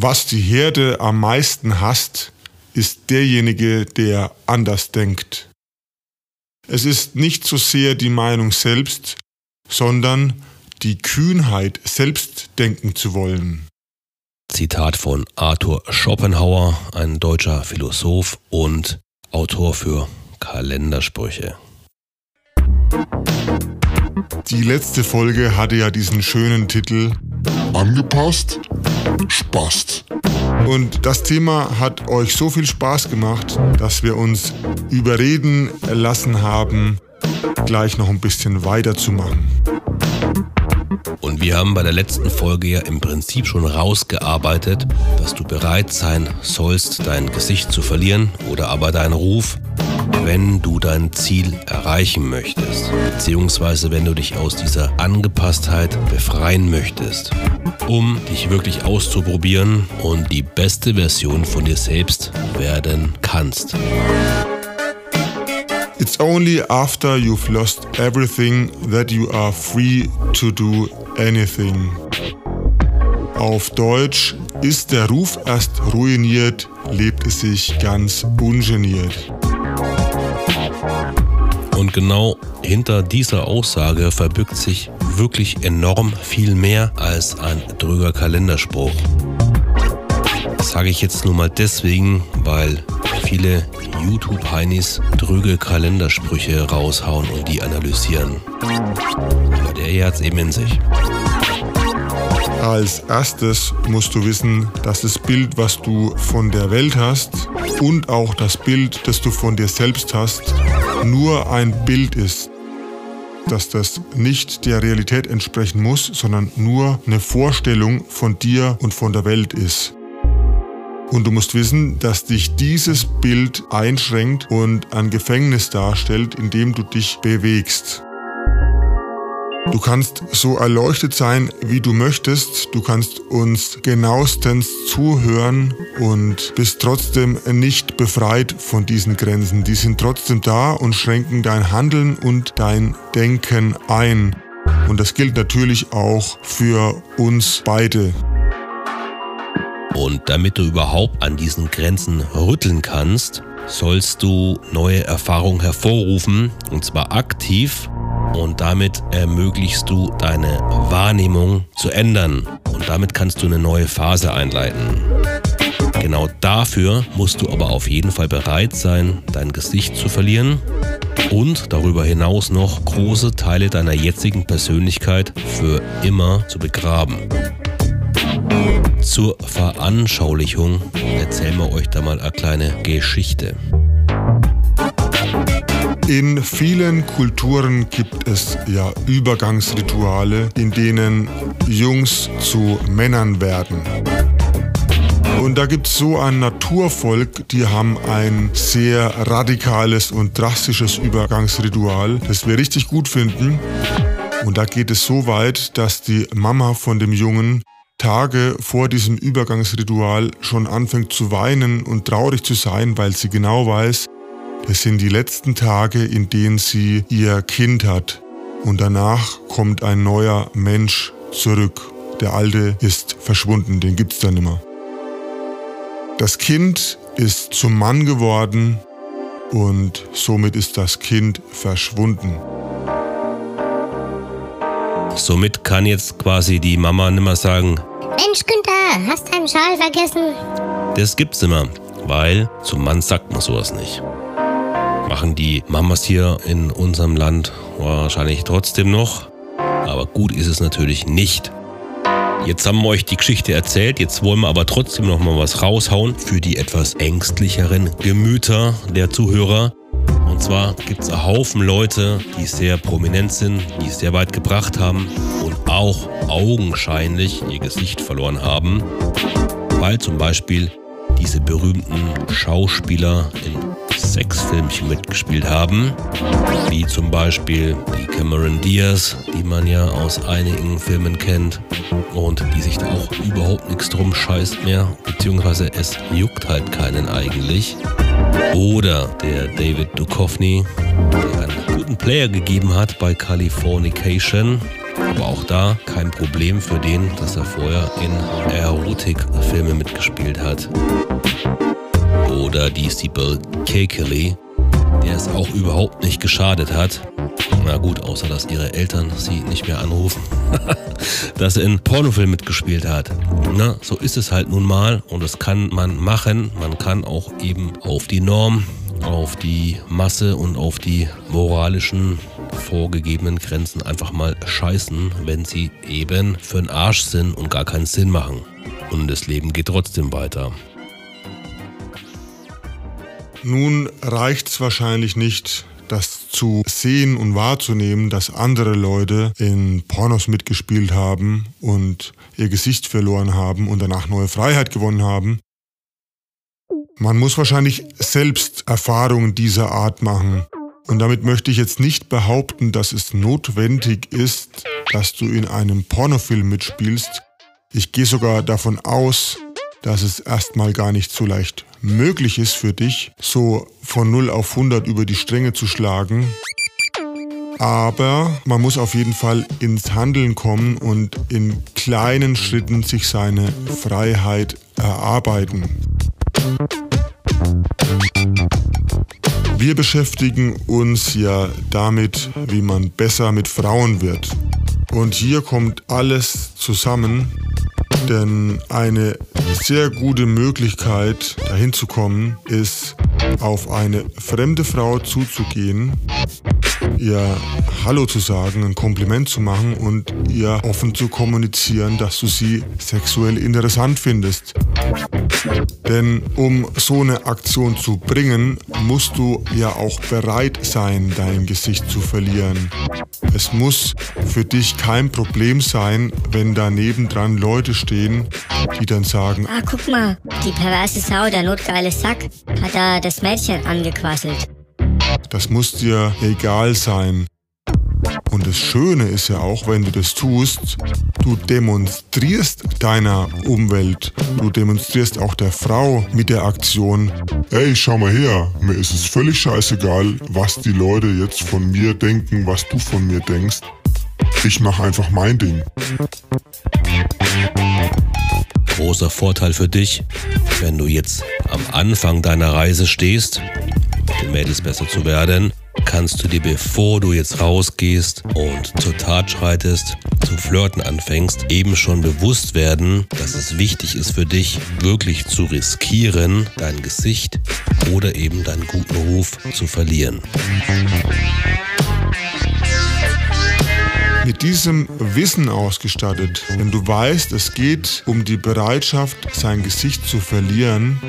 was die Herde am meisten hasst, ist derjenige, der anders denkt. Es ist nicht so sehr die Meinung selbst, sondern die Kühnheit, selbst denken zu wollen. Zitat von Arthur Schopenhauer, ein deutscher Philosoph und Autor für Kalendersprüche. Die letzte Folge hatte ja diesen schönen Titel Angepasst? Spaß. Und das Thema hat euch so viel Spaß gemacht, dass wir uns überreden lassen haben, gleich noch ein bisschen weiterzumachen. Und wir haben bei der letzten Folge ja im Prinzip schon rausgearbeitet, dass du bereit sein sollst, dein Gesicht zu verlieren oder aber deinen Ruf, wenn du dein Ziel erreichen möchtest, beziehungsweise wenn du dich aus dieser Angepasstheit befreien möchtest, um dich wirklich auszuprobieren und die beste Version von dir selbst werden kannst. It's only after you've lost everything that you are free to do anything. Auf Deutsch, ist der Ruf erst ruiniert, lebt es sich ganz ungeniert. Und genau hinter dieser Aussage verbirgt sich wirklich enorm viel mehr als ein drüber Kalenderspruch. Das sage ich jetzt nur mal deswegen, weil viele YouTube-Heinis drüge Kalendersprüche raushauen und die analysieren. Aber der hier hat es eben in sich. Als erstes musst du wissen, dass das Bild, was du von der Welt hast und auch das Bild, das du von dir selbst hast, nur ein Bild ist. Dass das nicht der Realität entsprechen muss, sondern nur eine Vorstellung von dir und von der Welt ist. Und du musst wissen, dass dich dieses Bild einschränkt und ein Gefängnis darstellt, in dem du dich bewegst. Du kannst so erleuchtet sein, wie du möchtest. Du kannst uns genauestens zuhören und bist trotzdem nicht befreit von diesen Grenzen. Die sind trotzdem da und schränken dein Handeln und dein Denken ein. Und das gilt natürlich auch für uns beide. Und damit du überhaupt an diesen Grenzen rütteln kannst, sollst du neue Erfahrungen hervorrufen, und zwar aktiv und damit ermöglichst du deine Wahrnehmung zu ändern und damit kannst du eine neue Phase einleiten. Genau dafür musst du aber auf jeden Fall bereit sein, dein Gesicht zu verlieren und darüber hinaus noch große Teile deiner jetzigen Persönlichkeit für immer zu begraben. Zur Veranschaulichung erzählen wir euch da mal eine kleine Geschichte. In vielen Kulturen gibt es ja Übergangsrituale, in denen Jungs zu Männern werden. Und da gibt es so ein Naturvolk, die haben ein sehr radikales und drastisches Übergangsritual, das wir richtig gut finden. Und da geht es so weit, dass die Mama von dem Jungen Tage vor diesem Übergangsritual schon anfängt zu weinen und traurig zu sein, weil sie genau weiß, es sind die letzten Tage, in denen sie ihr Kind hat. Und danach kommt ein neuer Mensch zurück. Der alte ist verschwunden, den gibt's dann nimmer. Das Kind ist zum Mann geworden und somit ist das Kind verschwunden. Somit kann jetzt quasi die Mama nimmer sagen, Mensch Günther, hast deinen Schal vergessen? das gibt's nimmer, weil zum Mann sagt man sowas nicht machen die Mamas hier in unserem Land wahrscheinlich trotzdem noch. Aber gut ist es natürlich nicht. Jetzt haben wir euch die Geschichte erzählt, jetzt wollen wir aber trotzdem noch mal was raushauen für die etwas ängstlicheren Gemüter der Zuhörer. Und zwar gibt es einen Haufen Leute, die sehr prominent sind, die es sehr weit gebracht haben und auch augenscheinlich ihr Gesicht verloren haben, weil zum Beispiel diese berühmten Schauspieler in Sexfilmchen mitgespielt haben, wie zum Beispiel die Cameron Diaz, die man ja aus einigen Filmen kennt und die sich da auch überhaupt nichts drum scheißt mehr, beziehungsweise es juckt halt keinen eigentlich. Oder der David Duchovny, der einen guten Player gegeben hat bei Californication Aber auch da kein Problem für den, dass er vorher in Erotikfilmen mitgespielt hat. Oder die Steeple Cakeley, der es auch überhaupt nicht geschadet hat. Na gut, außer dass ihre Eltern sie nicht mehr anrufen, dass er in Pornofilmen mitgespielt hat. Na, so ist es halt nun mal und das kann man machen. Man kann auch eben auf die Norm, auf die Masse und auf die moralischen vorgegebenen Grenzen einfach mal scheißen, wenn sie eben für den Arsch sind und gar keinen Sinn machen. Und das Leben geht trotzdem weiter. Nun reicht es wahrscheinlich nicht, das zu sehen und wahrzunehmen, dass andere Leute in Pornos mitgespielt haben und ihr Gesicht verloren haben und danach neue Freiheit gewonnen haben. Man muss wahrscheinlich selbst Erfahrungen dieser Art machen. Und damit möchte ich jetzt nicht behaupten, dass es notwendig ist, dass du in einem Pornofilm mitspielst. Ich gehe sogar davon aus, dass es erstmal gar nicht so leicht möglich ist für dich, so von 0 auf 100 über die Stränge zu schlagen. Aber man muss auf jeden Fall ins Handeln kommen und in kleinen Schritten sich seine Freiheit erarbeiten. Wir beschäftigen uns ja damit, wie man besser mit Frauen wird. Und hier kommt alles zusammen, denn eine sehr gute Möglichkeit, dahin zu kommen, ist, auf eine fremde Frau zuzugehen, ihr Hallo zu sagen, ein Kompliment zu machen und ihr offen zu kommunizieren, dass du sie sexuell interessant findest. Denn um so eine Aktion zu bringen, musst du ja auch bereit sein, dein Gesicht zu verlieren. Es muss für dich kein Problem sein, wenn daneben dran Leute stehen, die dann sagen, Ah, guck mal, die perverse Sau, der notgeile Sack, hat da das Mädchen angequasselt. Das muss dir egal sein. Und das Schöne ist ja auch, wenn du das tust, du demonstrierst deiner Umwelt, du demonstrierst auch der Frau mit der Aktion, Ey, schau mal her, mir ist es völlig scheißegal, was die Leute jetzt von mir denken, was du von mir denkst. Ich mach einfach mein Ding. Großer Vorteil für dich, wenn du jetzt am Anfang deiner Reise stehst, den Mädels besser zu werden, kannst du dir, bevor du jetzt rausgehst und zur Tat schreitest, zum Flirten anfängst, eben schon bewusst werden, dass es wichtig ist für dich, wirklich zu riskieren, dein Gesicht oder eben deinen guten Ruf zu verlieren. mit diesem Wissen ausgestattet, wenn du weißt, es geht um die Bereitschaft, sein Gesicht zu verlieren,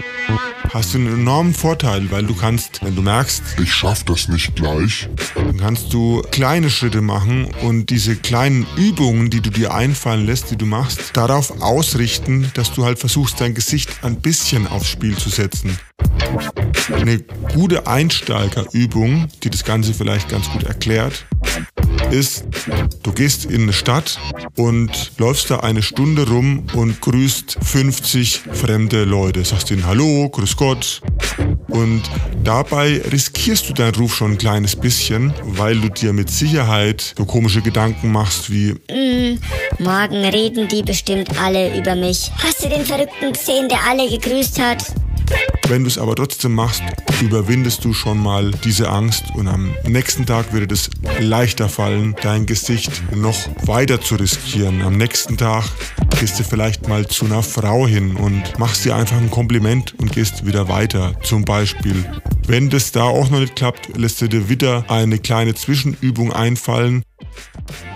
hast du einen enormen Vorteil, weil du kannst, wenn du merkst, Ich schaff das nicht gleich. dann kannst du kleine Schritte machen und diese kleinen Übungen, die du dir einfallen lässt, die du machst, darauf ausrichten, dass du halt versuchst, dein Gesicht ein bisschen aufs Spiel zu setzen. Eine gute Einsteigerübung, die das Ganze vielleicht ganz gut erklärt, ist, du gehst in eine Stadt und läufst da eine Stunde rum und grüßt 50 fremde Leute. Sagst ihnen Hallo, Grüß Gott. Und dabei riskierst du deinen Ruf schon ein kleines bisschen, weil du dir mit Sicherheit so komische Gedanken machst wie, Morgen reden die bestimmt alle über mich. Hast du den Verrückten gesehen, der alle gegrüßt hat? Wenn du es aber trotzdem machst, überwindest du schon mal diese Angst und am nächsten Tag wird es leichter fallen, dein Gesicht noch weiter zu riskieren. Am nächsten Tag gehst du vielleicht mal zu einer Frau hin und machst dir einfach ein Kompliment und gehst wieder weiter. Zum Beispiel. Wenn das da auch noch nicht klappt, lässt du dir wieder eine kleine Zwischenübung einfallen.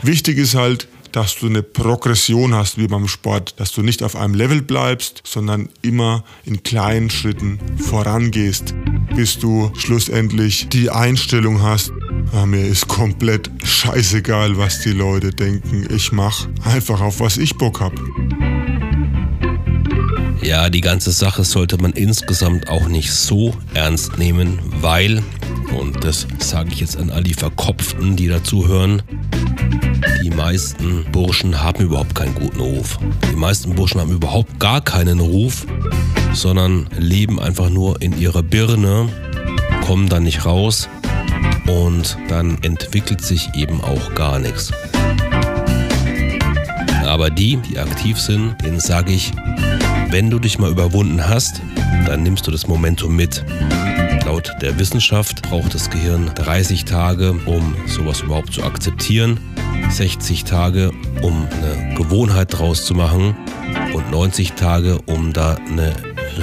Wichtig ist halt, dass du eine Progression hast wie beim Sport, dass du nicht auf einem Level bleibst, sondern immer in kleinen Schritten vorangehst, bis du schlussendlich die Einstellung hast, ah, mir ist komplett scheißegal, was die Leute denken, ich mach einfach auf was ich Bock hab. Ja, die ganze Sache sollte man insgesamt auch nicht so ernst nehmen, weil, und das sage ich jetzt an all die Verkopften, die dazuhören, die meisten Burschen haben überhaupt keinen guten Ruf. Die meisten Burschen haben überhaupt gar keinen Ruf, sondern leben einfach nur in ihrer Birne, kommen dann nicht raus und dann entwickelt sich eben auch gar nichts. Aber die, die aktiv sind, denen sage ich, wenn du dich mal überwunden hast, dann nimmst du das Momentum mit. Laut der Wissenschaft braucht das Gehirn 30 Tage, um sowas überhaupt zu akzeptieren, 60 Tage, um eine Gewohnheit draus zu machen und 90 Tage, um da eine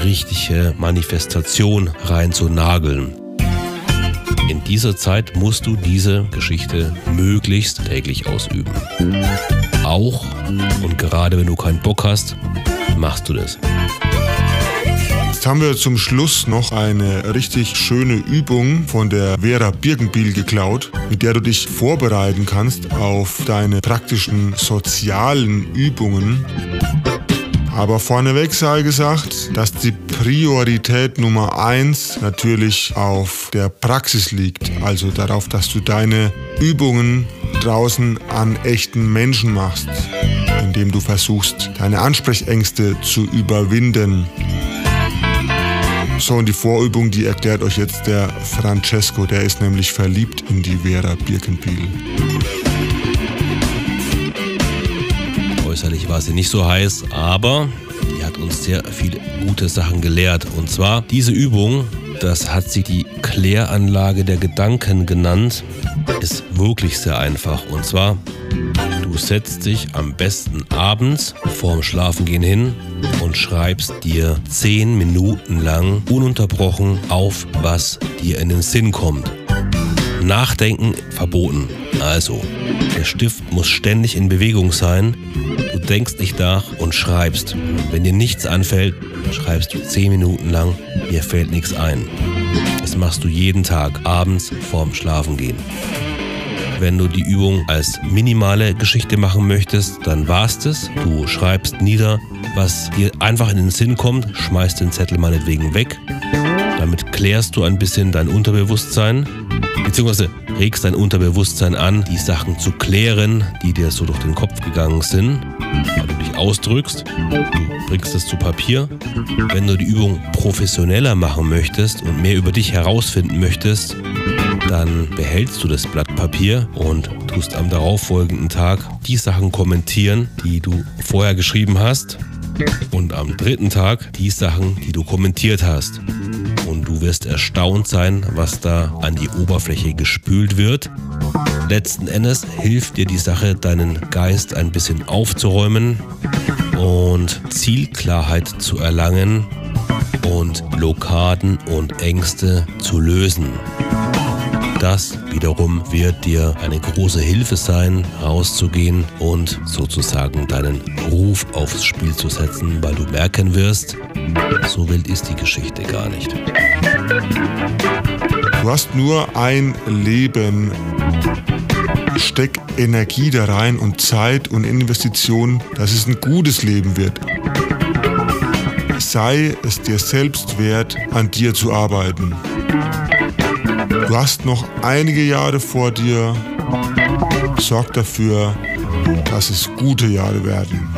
richtige Manifestation reinzunageln. In dieser Zeit musst du diese Geschichte möglichst täglich ausüben. Auch und gerade wenn du keinen Bock hast, machst du das. Jetzt haben wir zum Schluss noch eine richtig schöne Übung von der Vera Birkenbiel geklaut, mit der du dich vorbereiten kannst auf deine praktischen sozialen Übungen. Aber vorneweg sei gesagt, dass die Priorität Nummer eins natürlich auf der Praxis liegt. Also darauf, dass du deine Übungen draußen an echten Menschen machst, indem du versuchst, deine Ansprechängste zu überwinden. So, und die Vorübung, die erklärt euch jetzt der Francesco, der ist nämlich verliebt in die Vera Birkenbiel. Äußerlich war sie nicht so heiß, aber die hat uns sehr viele gute Sachen gelehrt. Und zwar diese Übung, das hat sie die Kläranlage der Gedanken genannt, ist wirklich sehr einfach. Und zwar, setzt dich am besten abends vorm Schlafengehen hin und schreibst dir zehn Minuten lang ununterbrochen auf, was dir in den Sinn kommt. Nachdenken verboten. Also, der Stift muss ständig in Bewegung sein. Du denkst nicht nach und schreibst. Wenn dir nichts anfällt, schreibst du zehn Minuten lang, dir fällt nichts ein. Das machst du jeden Tag, abends vorm Schlafengehen. Wenn du die Übung als minimale Geschichte machen möchtest, dann war's es. Du schreibst nieder, was dir einfach in den Sinn kommt, schmeißt den Zettel meinetwegen weg. Damit klärst du ein bisschen dein Unterbewusstsein beziehungsweise regst dein Unterbewusstsein an, die Sachen zu klären, die dir so durch den Kopf gegangen sind. Weil du dich ausdrückst, du bringst es zu Papier. Wenn du die Übung professioneller machen möchtest und mehr über dich herausfinden möchtest, dann behältst du das Blatt Papier und tust am darauffolgenden Tag die Sachen kommentieren, die du vorher geschrieben hast und am dritten Tag die Sachen, die du kommentiert hast. Und du wirst erstaunt sein, was da an die Oberfläche gespült wird. Letzten Endes hilft dir die Sache, deinen Geist ein bisschen aufzuräumen und Zielklarheit zu erlangen und Blockaden und Ängste zu lösen. Das wiederum wird dir eine große Hilfe sein, rauszugehen und sozusagen deinen Ruf aufs Spiel zu setzen, weil du merken wirst, so wild ist die Geschichte gar nicht. Du hast nur ein Leben. Steck Energie da rein und Zeit und Investition, dass es ein gutes Leben wird. Sei es dir selbst wert, an dir zu arbeiten. Du hast noch einige Jahre vor dir. Sorg dafür, dass es gute Jahre werden.